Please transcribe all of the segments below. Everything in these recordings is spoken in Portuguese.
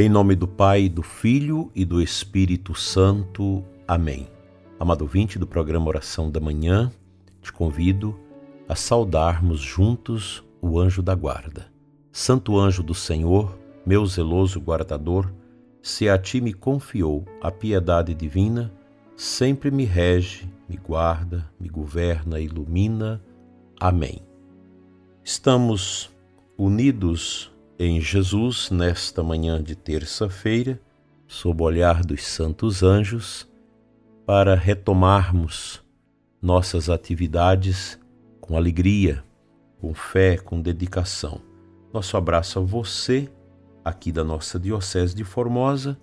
Em nome do Pai, do Filho e do Espírito Santo. Amém. Amado ouvinte do programa Oração da Manhã, te convido a saudarmos juntos o anjo da guarda. Santo anjo do Senhor, meu zeloso guardador, se a ti me confiou a piedade divina, sempre me rege, me guarda, me governa, ilumina. Amém. Estamos unidos em Jesus nesta manhã de terça-feira, sob o olhar dos santos anjos, para retomarmos nossas atividades com alegria, com fé, com dedicação. Nosso abraço a você, aqui da nossa Diocese de Formosa,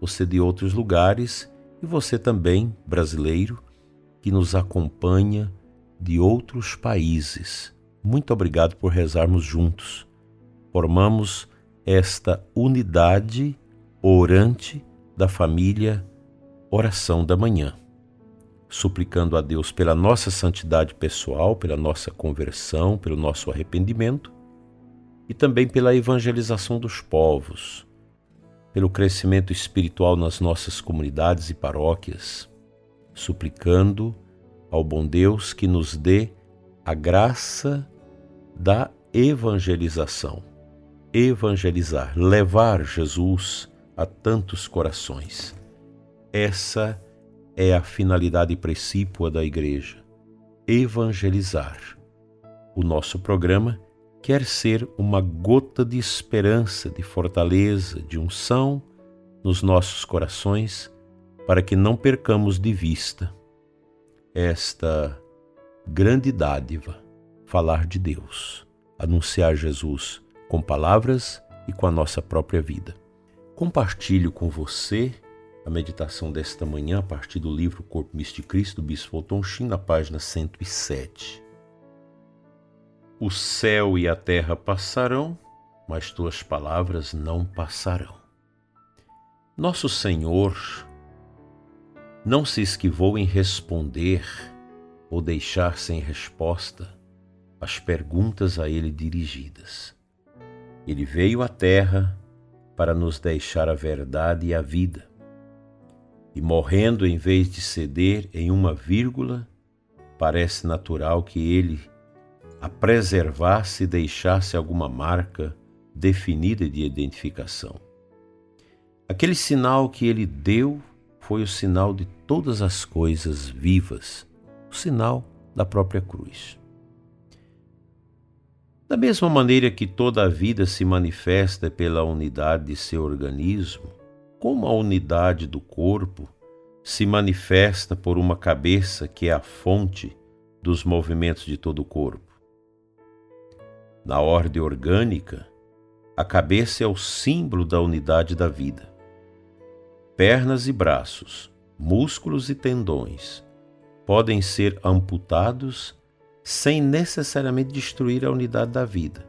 você de outros lugares e você também, brasileiro, que nos acompanha de outros países. Muito obrigado por rezarmos juntos formamos esta unidade orante da família Oração da Manhã, suplicando a Deus pela nossa santidade pessoal, pela nossa conversão, pelo nosso arrependimento e também pela evangelização dos povos, pelo crescimento espiritual nas nossas comunidades e paróquias, suplicando ao bom Deus que nos dê a graça da evangelização evangelizar, levar Jesus a tantos corações. Essa é a finalidade precípua da Igreja: evangelizar. O nosso programa quer ser uma gota de esperança, de fortaleza, de unção nos nossos corações, para que não percamos de vista esta grande dádiva, falar de Deus, anunciar Jesus com palavras e com a nossa própria vida. Compartilho com você a meditação desta manhã a partir do livro Corpo Místico de Cristo, do Bispo Sheen, na página 107. O céu e a terra passarão, mas tuas palavras não passarão. Nosso Senhor não se esquivou em responder ou deixar sem resposta as perguntas a ele dirigidas. Ele veio à Terra para nos deixar a verdade e a vida. E morrendo em vez de ceder em uma vírgula, parece natural que ele a preservasse e deixasse alguma marca definida de identificação. Aquele sinal que ele deu foi o sinal de todas as coisas vivas, o sinal da própria cruz. Da mesma maneira que toda a vida se manifesta pela unidade de seu organismo, como a unidade do corpo se manifesta por uma cabeça que é a fonte dos movimentos de todo o corpo. Na ordem orgânica, a cabeça é o símbolo da unidade da vida. Pernas e braços, músculos e tendões podem ser amputados sem necessariamente destruir a unidade da vida.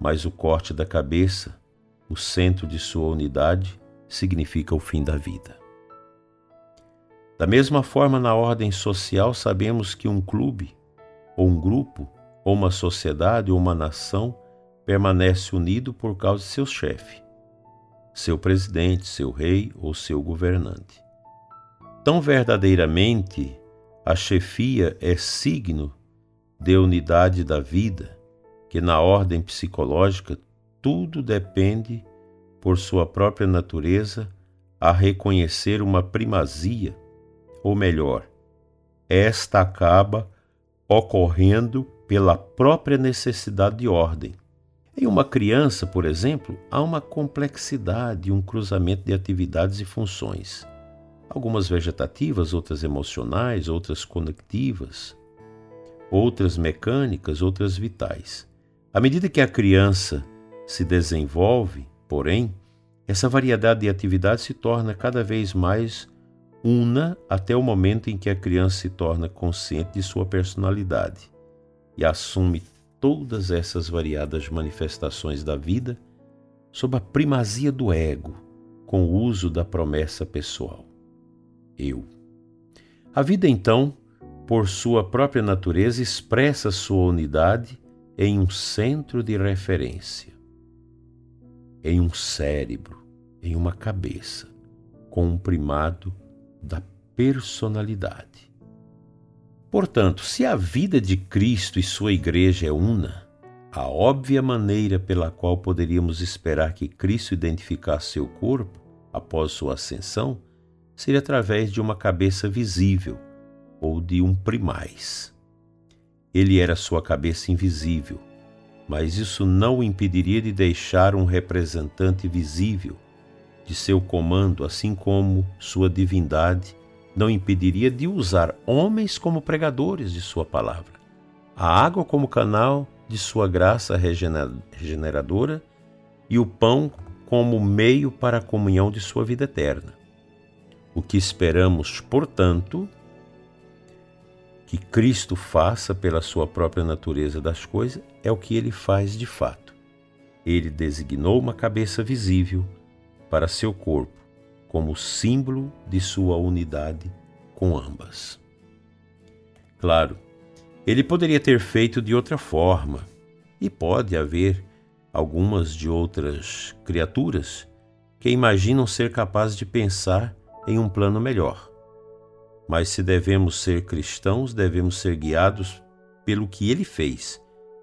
Mas o corte da cabeça, o centro de sua unidade, significa o fim da vida. Da mesma forma, na ordem social, sabemos que um clube, ou um grupo, ou uma sociedade, ou uma nação permanece unido por causa de seu chefe, seu presidente, seu rei ou seu governante. Tão verdadeiramente, a chefia é signo de unidade da vida, que na ordem psicológica tudo depende, por sua própria natureza, a reconhecer uma primazia, ou melhor, esta acaba ocorrendo pela própria necessidade de ordem. Em uma criança, por exemplo, há uma complexidade, um cruzamento de atividades e funções. Algumas vegetativas, outras emocionais, outras conectivas, outras mecânicas, outras vitais. À medida que a criança se desenvolve, porém, essa variedade de atividades se torna cada vez mais una até o momento em que a criança se torna consciente de sua personalidade e assume todas essas variadas manifestações da vida sob a primazia do ego, com o uso da promessa pessoal. Eu. A vida, então, por sua própria natureza, expressa sua unidade em um centro de referência, em um cérebro, em uma cabeça, com um primado da personalidade. Portanto, se a vida de Cristo e sua igreja é una, a óbvia maneira pela qual poderíamos esperar que Cristo identificasse seu corpo após sua ascensão seria através de uma cabeça visível ou de um primaz. Ele era sua cabeça invisível, mas isso não o impediria de deixar um representante visível de seu comando, assim como sua divindade não impediria de usar homens como pregadores de sua palavra, a água como canal de sua graça regeneradora e o pão como meio para a comunhão de sua vida eterna. O que esperamos, portanto, que Cristo faça pela sua própria natureza das coisas é o que ele faz de fato. Ele designou uma cabeça visível para seu corpo como símbolo de sua unidade com ambas. Claro, ele poderia ter feito de outra forma, e pode haver algumas de outras criaturas que imaginam ser capazes de pensar em um plano melhor. Mas se devemos ser cristãos, devemos ser guiados pelo que ele fez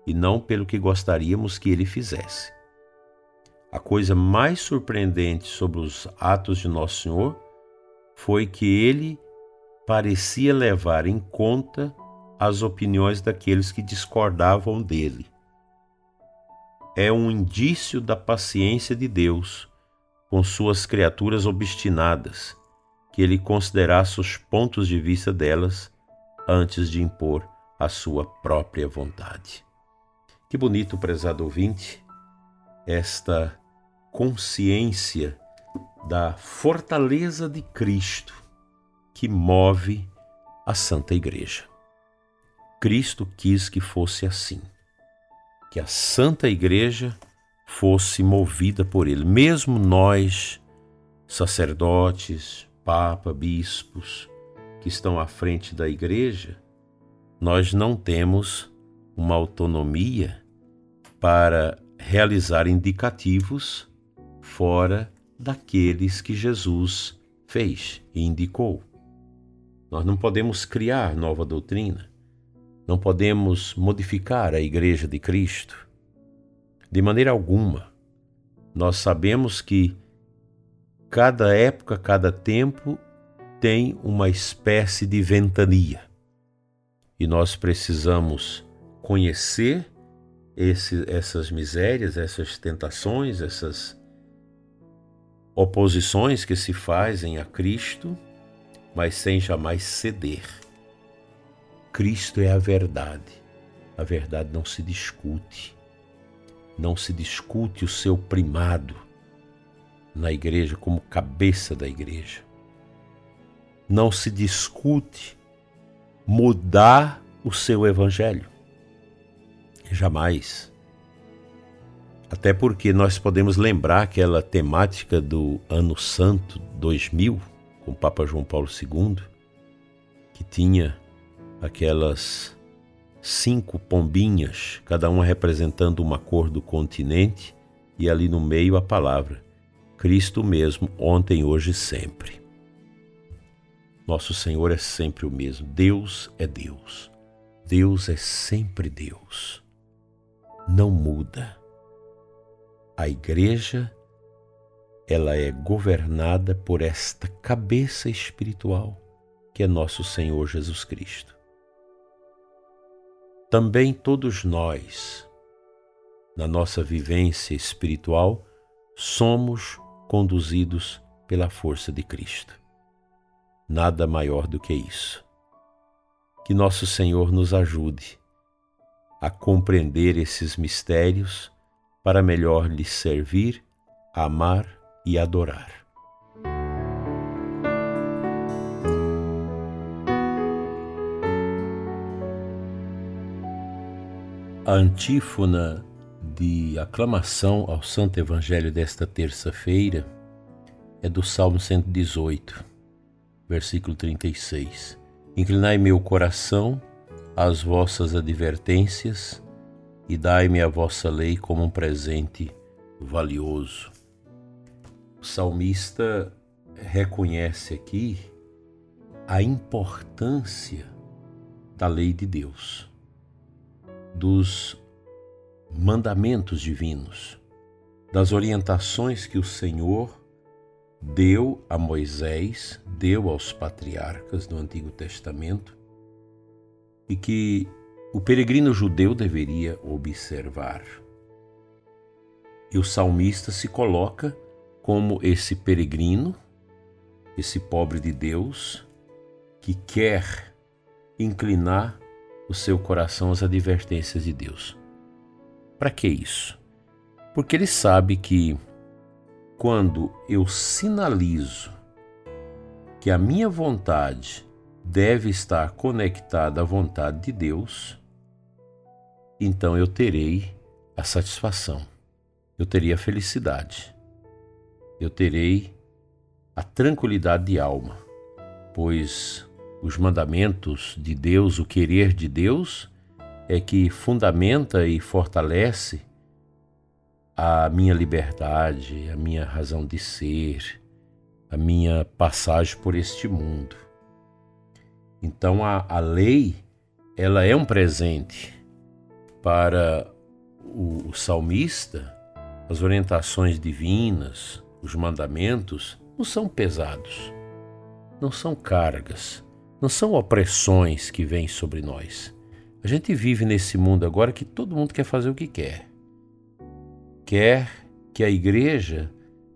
e não pelo que gostaríamos que ele fizesse. A coisa mais surpreendente sobre os atos de Nosso Senhor foi que ele parecia levar em conta as opiniões daqueles que discordavam dele. É um indício da paciência de Deus com suas criaturas obstinadas, que ele considerasse os pontos de vista delas antes de impor a sua própria vontade. Que bonito, prezado ouvinte, esta consciência da fortaleza de Cristo que move a Santa Igreja. Cristo quis que fosse assim, que a Santa Igreja fosse movida por Ele, mesmo nós, sacerdotes, Papa, bispos, que estão à frente da Igreja, nós não temos uma autonomia para realizar indicativos fora daqueles que Jesus fez e indicou. Nós não podemos criar nova doutrina, não podemos modificar a Igreja de Cristo. De maneira alguma. Nós sabemos que cada época, cada tempo tem uma espécie de ventania. E nós precisamos conhecer esse, essas misérias, essas tentações, essas oposições que se fazem a Cristo mas sem jamais ceder. Cristo é a verdade. A verdade não se discute. Não se discute o seu primado na igreja como cabeça da igreja. Não se discute mudar o seu evangelho. Jamais. Até porque nós podemos lembrar aquela temática do Ano Santo 2000, com o Papa João Paulo II, que tinha aquelas cinco pombinhas, cada uma representando uma cor do continente, e ali no meio a palavra: Cristo mesmo, ontem, hoje e sempre. Nosso Senhor é sempre o mesmo. Deus é Deus. Deus é sempre Deus. Não muda. A igreja ela é governada por esta cabeça espiritual que é nosso Senhor Jesus Cristo. Também todos nós, na nossa vivência espiritual, somos conduzidos pela força de Cristo. Nada maior do que isso. Que nosso Senhor nos ajude a compreender esses mistérios para melhor lhe servir, amar e adorar. Antífona de aclamação ao Santo Evangelho desta terça-feira é do Salmo 118, versículo 36. Inclinai meu coração às vossas advertências e dai-me a vossa lei como um presente valioso. O salmista reconhece aqui a importância da lei de Deus, dos mandamentos divinos, das orientações que o Senhor deu a Moisés, deu aos patriarcas do Antigo Testamento e que o peregrino judeu deveria observar. E o salmista se coloca como esse peregrino, esse pobre de Deus, que quer inclinar o seu coração às advertências de Deus. Para que isso? Porque ele sabe que quando eu sinalizo que a minha vontade deve estar conectada à vontade de Deus, então eu terei a satisfação, eu terei a felicidade, eu terei a tranquilidade de alma, pois os mandamentos de Deus, o querer de Deus, é que fundamenta e fortalece a minha liberdade, a minha razão de ser, a minha passagem por este mundo. Então a, a lei, ela é um presente para o, o salmista, as orientações divinas, os mandamentos, não são pesados, não são cargas, não são opressões que vêm sobre nós. A gente vive nesse mundo agora que todo mundo quer fazer o que quer quer que a igreja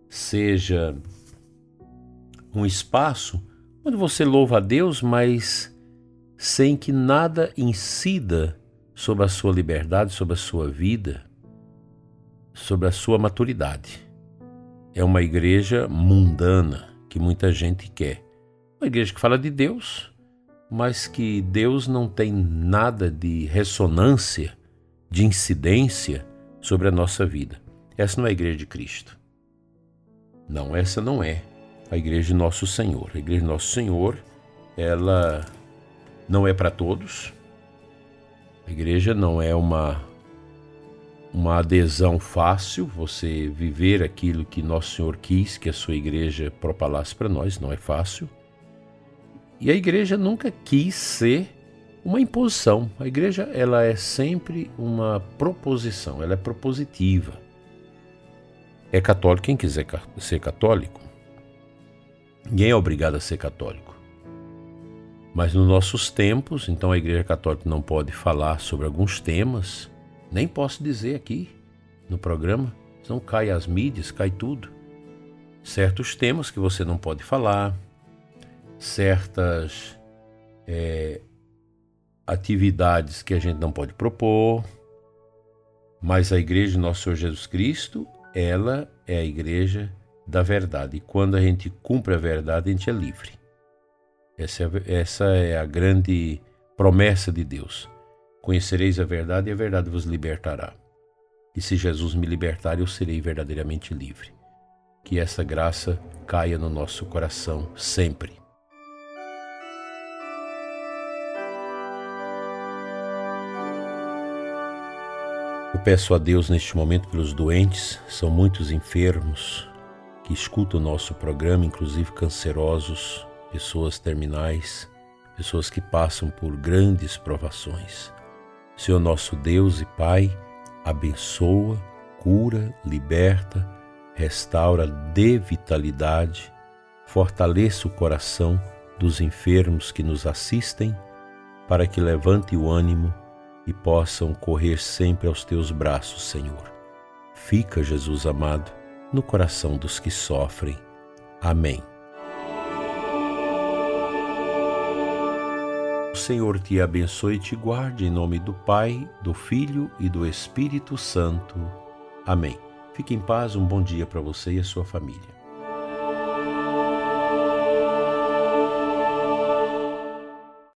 seja um espaço onde você louva a Deus, mas sem que nada incida sobre a sua liberdade, sobre a sua vida, sobre a sua maturidade. É uma igreja mundana que muita gente quer. Uma igreja que fala de Deus, mas que Deus não tem nada de ressonância, de incidência sobre a nossa vida. Essa não é a igreja de Cristo. Não, essa não é a igreja de Nosso Senhor. A igreja de Nosso Senhor, ela não é para todos. A igreja não é uma uma adesão fácil, você viver aquilo que Nosso Senhor quis que a sua igreja propalasse para nós, não é fácil. E a igreja nunca quis ser uma imposição. A igreja ela é sempre uma proposição, ela é propositiva. É católico quem quiser ser católico. Ninguém é obrigado a ser católico. Mas nos nossos tempos, então a Igreja Católica não pode falar sobre alguns temas, nem posso dizer aqui no programa, senão cai as mídias, cai tudo. Certos temas que você não pode falar, certas é, atividades que a gente não pode propor, mas a Igreja de Nosso Senhor Jesus Cristo ela é a igreja da verdade. E quando a gente cumpre a verdade, a gente é livre. Essa é, essa é a grande promessa de Deus. Conhecereis a verdade e a verdade vos libertará. E se Jesus me libertar, eu serei verdadeiramente livre. Que essa graça caia no nosso coração sempre. Eu peço a Deus neste momento pelos doentes, são muitos enfermos que escutam o nosso programa, inclusive cancerosos, pessoas terminais, pessoas que passam por grandes provações. Senhor nosso Deus e Pai, abençoa, cura, liberta, restaura, dê vitalidade, fortaleça o coração dos enfermos que nos assistem, para que levante o ânimo e possam correr sempre aos teus braços, Senhor. Fica, Jesus amado, no coração dos que sofrem. Amém. O Senhor te abençoe e te guarde em nome do Pai, do Filho e do Espírito Santo. Amém. Fique em paz, um bom dia para você e a sua família.